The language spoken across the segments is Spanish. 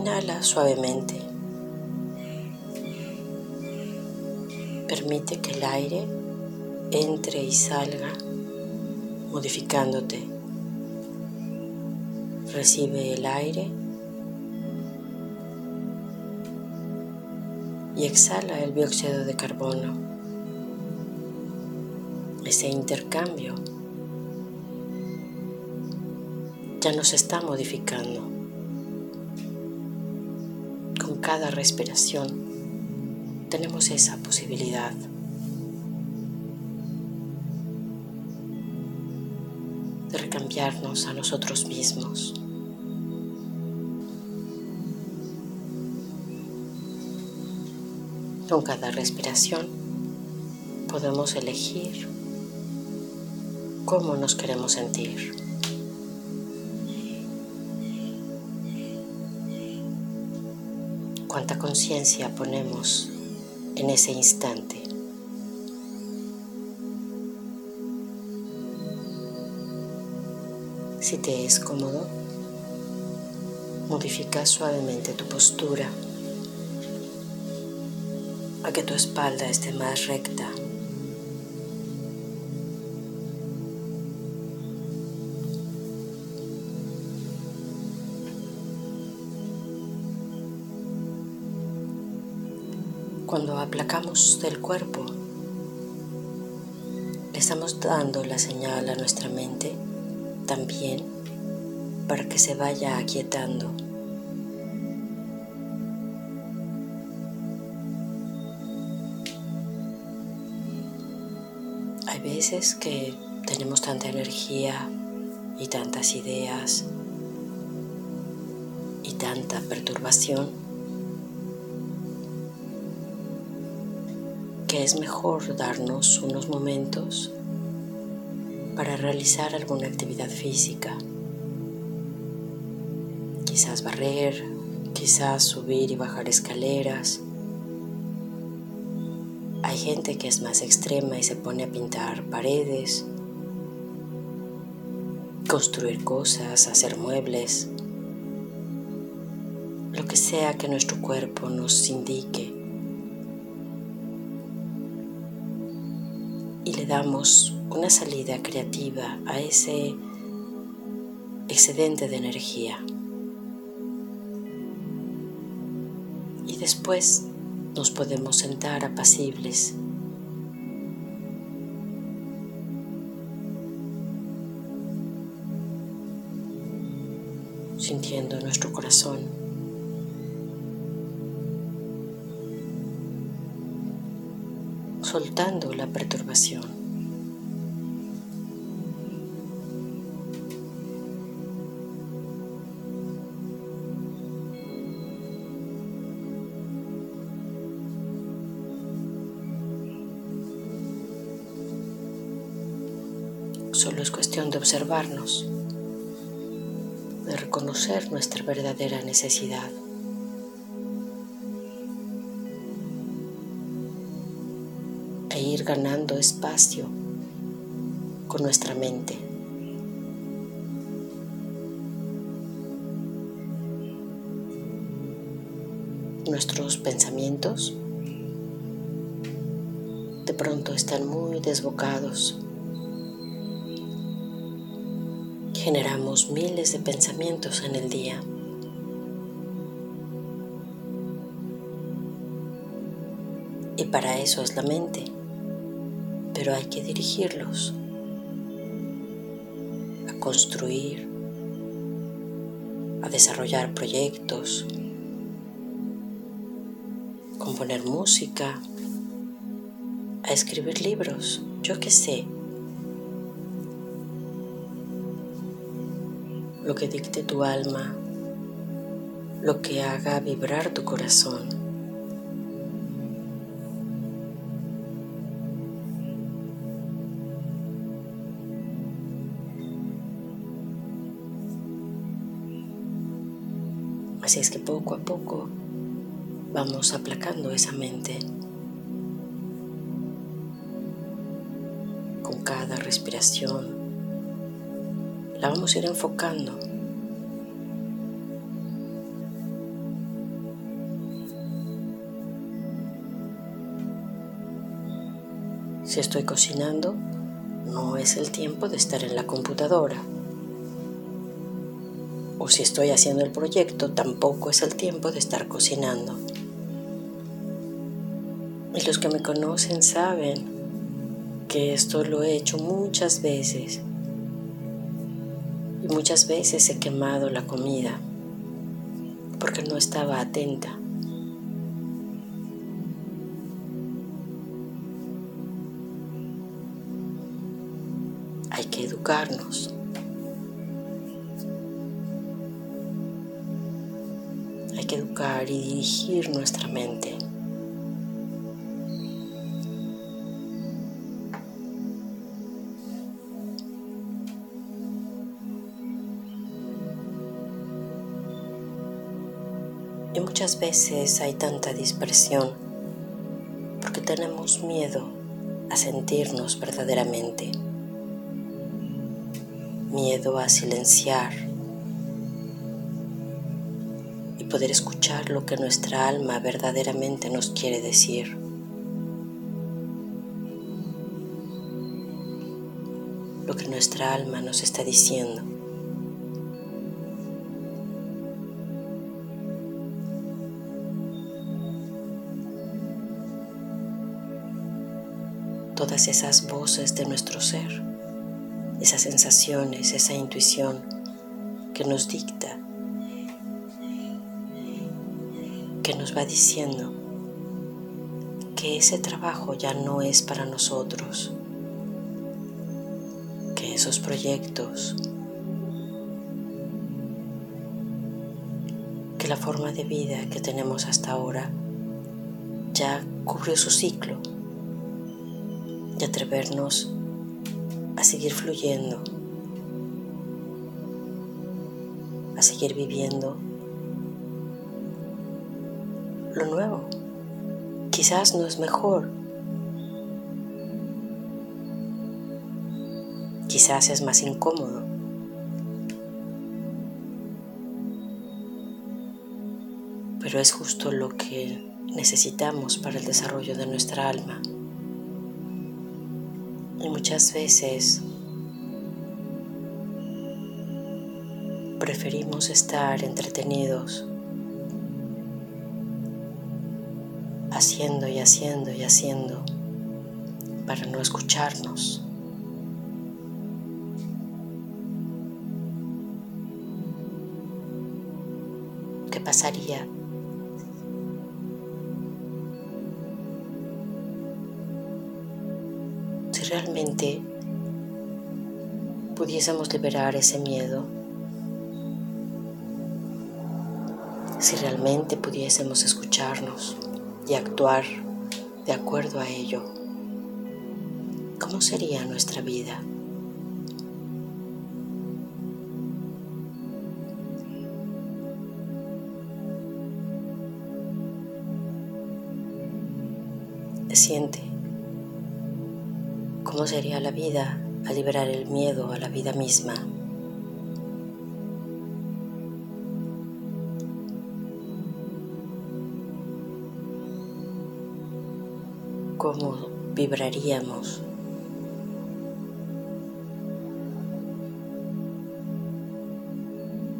Inhala suavemente. Permite que el aire entre y salga modificándote. Recibe el aire y exhala el dióxido de carbono. Ese intercambio ya nos está modificando. Cada respiración tenemos esa posibilidad. de recambiarnos a nosotros mismos. Con cada respiración podemos elegir cómo nos queremos sentir. Cuánta conciencia ponemos en ese instante. Si te es cómodo, modifica suavemente tu postura a que tu espalda esté más recta. Cuando aplacamos del cuerpo, le estamos dando la señal a nuestra mente también para que se vaya aquietando. Hay veces que tenemos tanta energía y tantas ideas y tanta perturbación es mejor darnos unos momentos para realizar alguna actividad física. Quizás barrer, quizás subir y bajar escaleras. Hay gente que es más extrema y se pone a pintar paredes, construir cosas, hacer muebles, lo que sea que nuestro cuerpo nos indique. Y le damos una salida creativa a ese excedente de energía. Y después nos podemos sentar apacibles. sintiendo nuestro corazón. Soltando la perturbación. Solo es cuestión de observarnos, de reconocer nuestra verdadera necesidad. Ganando espacio con nuestra mente. Nuestros pensamientos de pronto están muy desbocados generamos miles de pensamientos en el día. Y para eso es la mente, pero hay que dirigirlos a construir, a desarrollar proyectos, componer música, a escribir libros, yo qué sé. lo que dicte tu alma lo que haga vibrar tu corazón. Así es que poco a poco vamos aplacando esa mente. Con cada respiración la vamos a ir enfocando. Si estoy cocinando, no es el tiempo de estar en la computadora o si estoy haciendo el proyecto, tampoco es el tiempo de estar cocinando. Y los que me conocen saben que esto lo he hecho muchas veces. Y muchas veces he quemado la comida porque no estaba atenta. Hay que educarnos. Y dirigir nuestra mente. Y muchas veces hay tanta dispersión porque tenemos miedo a sentirnos verdaderamente, miedo a silenciar poder escuchar lo que nuestra alma verdaderamente nos quiere decir. Lo que nuestra alma nos está diciendo. Todas esas voces de nuestro ser, esas sensaciones, esa intuición que nos dicta nos va diciendo que ese trabajo ya no es para nosotros, que esos proyectos, que la forma de vida que tenemos hasta ahora ya cubrió su ciclo y atrevernos a seguir fluyendo, a seguir viviendo lo nuevo. Quizás no es mejor. Quizás es más incómodo. Pero es justo lo que necesitamos para el desarrollo de nuestra alma. Y muchas veces preferimos estar entretenidos haciendo y haciendo y haciendo para no escucharnos. ¿Qué pasaría si realmente pudiésemos liberar ese miedo? Si realmente pudiésemos escucharnos y actuar de acuerdo a ello, ¿cómo sería nuestra vida? Siente cómo sería la vida al liberar el miedo a la vida misma. Cómo vibraríamos.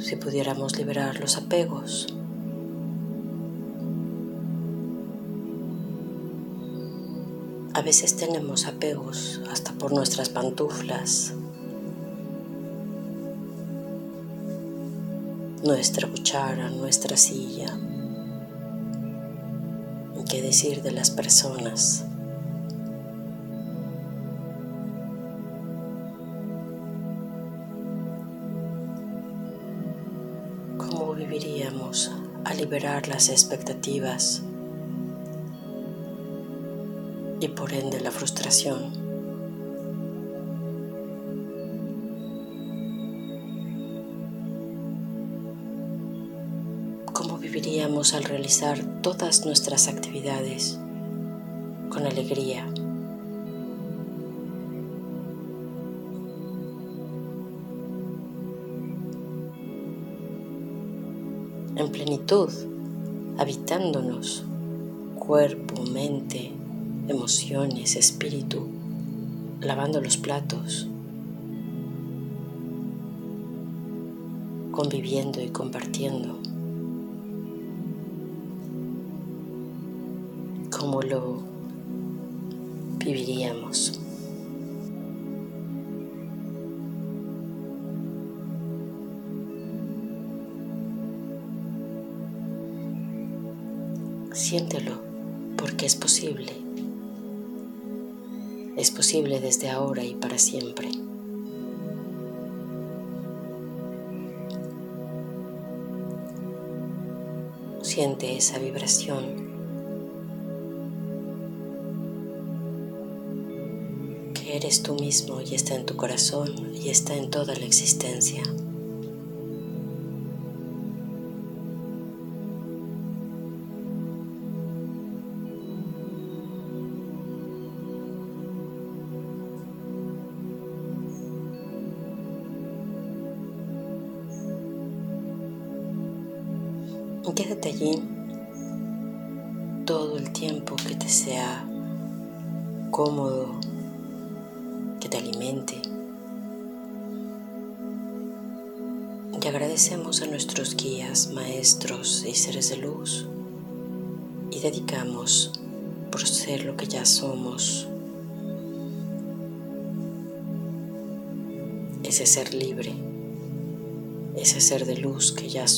Si pudiéramos liberar los apegos. A veces tenemos apegos hasta por nuestras pantuflas, nuestra cuchara, nuestra silla. ¿Y qué decir de las personas? Viviríamos a liberar las expectativas y por ende la frustración. ¿Cómo viviríamos al realizar todas nuestras actividades con alegría? En plenitud, habitándonos, cuerpo, mente, emociones, espíritu, lavando los platos, conviviendo y compartiendo. ¿Cómo lo viviríamos? Siéntelo porque es posible. Es posible desde ahora y para siempre. Siente esa vibración. Que eres tú mismo y está en tu corazón y está en toda la existencia. Allí todo el tiempo que te sea cómodo, que te alimente. Y agradecemos a nuestros guías, maestros y seres de luz y dedicamos por ser lo que ya somos, ese ser libre, ese ser de luz que ya somos.